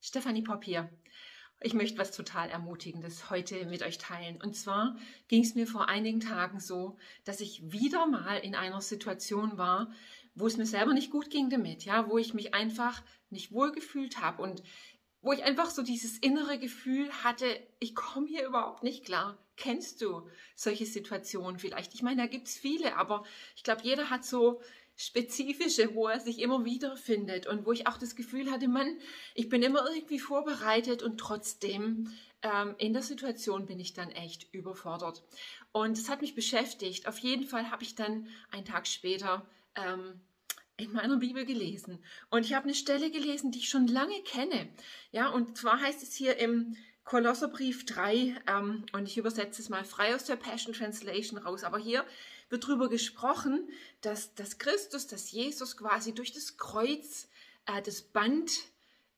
Stefanie Popp. Ich möchte was total Ermutigendes heute mit euch teilen. Und zwar ging es mir vor einigen Tagen so, dass ich wieder mal in einer Situation war, wo es mir selber nicht gut ging damit, ja, wo ich mich einfach nicht wohl gefühlt habe und wo ich einfach so dieses innere Gefühl hatte, ich komme hier überhaupt nicht klar. Kennst du solche Situationen vielleicht? Ich meine, da gibt es viele, aber ich glaube, jeder hat so spezifische, wo er sich immer wieder findet und wo ich auch das Gefühl hatte, Mann, ich bin immer irgendwie vorbereitet und trotzdem ähm, in der Situation bin ich dann echt überfordert. Und es hat mich beschäftigt. Auf jeden Fall habe ich dann einen Tag später ähm, in meiner Bibel gelesen und ich habe eine Stelle gelesen, die ich schon lange kenne. Ja, und zwar heißt es hier im Kolosserbrief 3 ähm, und ich übersetze es mal frei aus der Passion Translation raus, aber hier wird darüber gesprochen, dass, dass Christus, dass Jesus quasi durch das Kreuz äh, das Band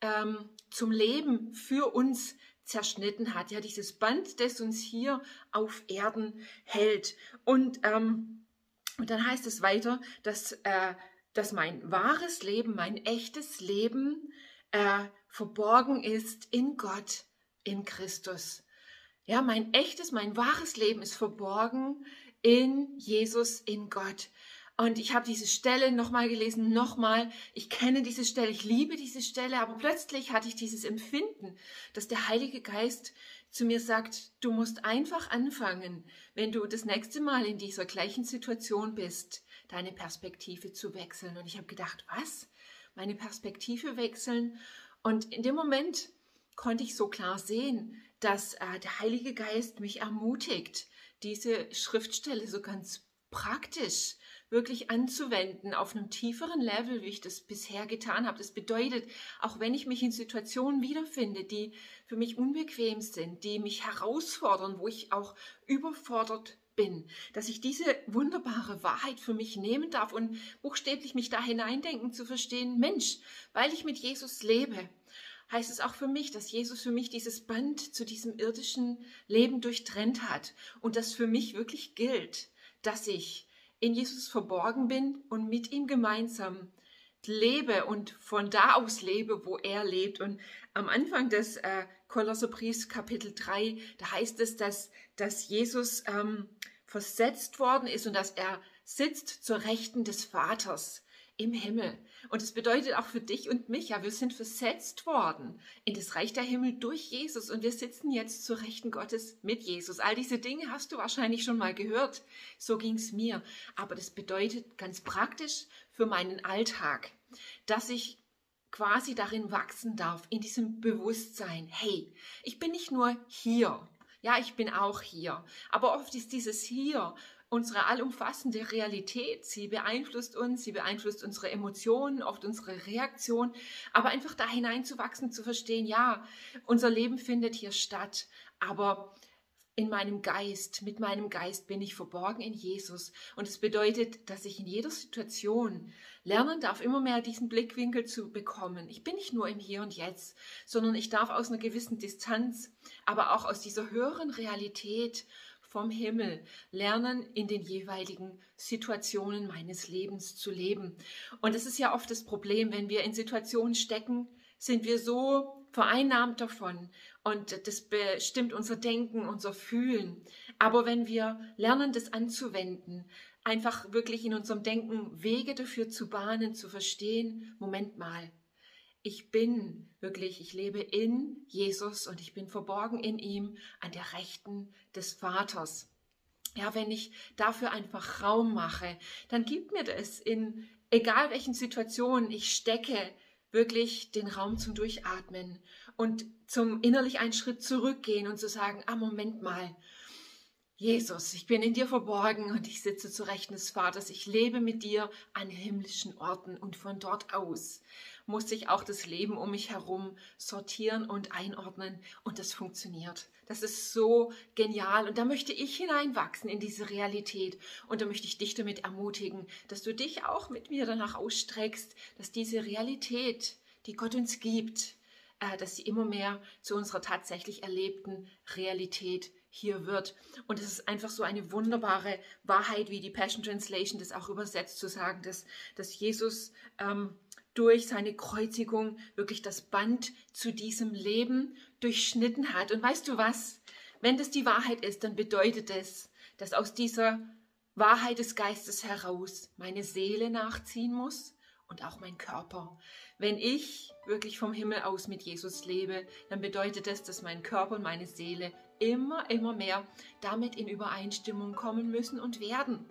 ähm, zum Leben für uns zerschnitten hat. Ja, dieses Band, das uns hier auf Erden hält. Und, ähm, und dann heißt es weiter, dass, äh, dass mein wahres Leben, mein echtes Leben äh, verborgen ist in Gott, in Christus. Ja, mein echtes, mein wahres Leben ist verborgen in Jesus, in Gott. Und ich habe diese Stelle nochmal gelesen, nochmal. Ich kenne diese Stelle, ich liebe diese Stelle, aber plötzlich hatte ich dieses Empfinden, dass der Heilige Geist zu mir sagt, du musst einfach anfangen, wenn du das nächste Mal in dieser gleichen Situation bist, deine Perspektive zu wechseln. Und ich habe gedacht, was? Meine Perspektive wechseln? Und in dem Moment konnte ich so klar sehen, dass äh, der Heilige Geist mich ermutigt, diese Schriftstelle so ganz praktisch wirklich anzuwenden auf einem tieferen Level, wie ich das bisher getan habe. Das bedeutet, auch wenn ich mich in Situationen wiederfinde, die für mich unbequem sind, die mich herausfordern, wo ich auch überfordert bin, dass ich diese wunderbare Wahrheit für mich nehmen darf und buchstäblich mich da hineindenken zu verstehen, Mensch, weil ich mit Jesus lebe, heißt es auch für mich, dass Jesus für mich dieses Band zu diesem irdischen Leben durchtrennt hat und das für mich wirklich gilt, dass ich in Jesus verborgen bin und mit ihm gemeinsam lebe und von da aus lebe, wo er lebt. Und am Anfang des äh, Kolosserbriefs Kapitel 3, da heißt es, dass, dass Jesus ähm, versetzt worden ist und dass er sitzt zur Rechten des Vaters im Himmel. Und es bedeutet auch für dich und mich, ja, wir sind versetzt worden in das Reich der Himmel durch Jesus und wir sitzen jetzt zur Rechten Gottes mit Jesus. All diese Dinge hast du wahrscheinlich schon mal gehört. So ging es mir. Aber das bedeutet ganz praktisch für meinen Alltag, dass ich quasi darin wachsen darf, in diesem Bewusstsein, hey, ich bin nicht nur hier, ja, ich bin auch hier. Aber oft ist dieses hier unsere allumfassende Realität. Sie beeinflusst uns, sie beeinflusst unsere Emotionen, oft unsere Reaktion. Aber einfach da hineinzuwachsen, zu verstehen, ja, unser Leben findet hier statt, aber in meinem Geist, mit meinem Geist bin ich verborgen in Jesus. Und es bedeutet, dass ich in jeder Situation lernen darf, immer mehr diesen Blickwinkel zu bekommen. Ich bin nicht nur im Hier und Jetzt, sondern ich darf aus einer gewissen Distanz, aber auch aus dieser höheren Realität vom Himmel lernen, in den jeweiligen Situationen meines Lebens zu leben. Und es ist ja oft das Problem, wenn wir in Situationen stecken, sind wir so vereinnahmt davon und das bestimmt unser Denken, unser Fühlen. Aber wenn wir lernen, das anzuwenden, einfach wirklich in unserem Denken Wege dafür zu bahnen, zu verstehen, Moment mal, ich bin wirklich, ich lebe in Jesus und ich bin verborgen in ihm an der Rechten des Vaters. Ja, wenn ich dafür einfach Raum mache, dann gibt mir das in egal welchen Situationen ich stecke, wirklich den Raum zum Durchatmen und zum innerlich einen Schritt zurückgehen und zu sagen, ah, Moment mal, Jesus, ich bin in dir verborgen und ich sitze zu Rechten des Vaters. Ich lebe mit dir an himmlischen Orten und von dort aus muss ich auch das Leben um mich herum sortieren und einordnen und das funktioniert. Das ist so genial und da möchte ich hineinwachsen in diese Realität und da möchte ich dich damit ermutigen, dass du dich auch mit mir danach ausstreckst, dass diese Realität, die Gott uns gibt, äh, dass sie immer mehr zu unserer tatsächlich erlebten Realität hier wird. Und es ist einfach so eine wunderbare Wahrheit, wie die Passion Translation das auch übersetzt, zu sagen, dass, dass Jesus ähm, durch seine Kreuzigung wirklich das Band zu diesem Leben durchschnitten hat. Und weißt du was? Wenn das die Wahrheit ist, dann bedeutet es, dass aus dieser Wahrheit des Geistes heraus meine Seele nachziehen muss und auch mein Körper. Wenn ich wirklich vom Himmel aus mit Jesus lebe, dann bedeutet das, dass mein Körper und meine Seele immer, immer mehr damit in Übereinstimmung kommen müssen und werden.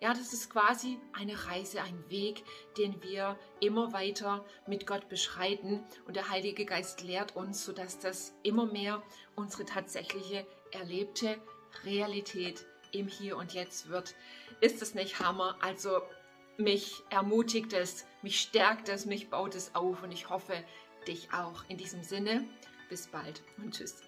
Ja, das ist quasi eine Reise, ein Weg, den wir immer weiter mit Gott beschreiten. Und der Heilige Geist lehrt uns, sodass das immer mehr unsere tatsächliche erlebte Realität im Hier und Jetzt wird. Ist es nicht Hammer? Also mich ermutigt es, mich stärkt es, mich baut es auf und ich hoffe, dich auch. In diesem Sinne, bis bald und tschüss.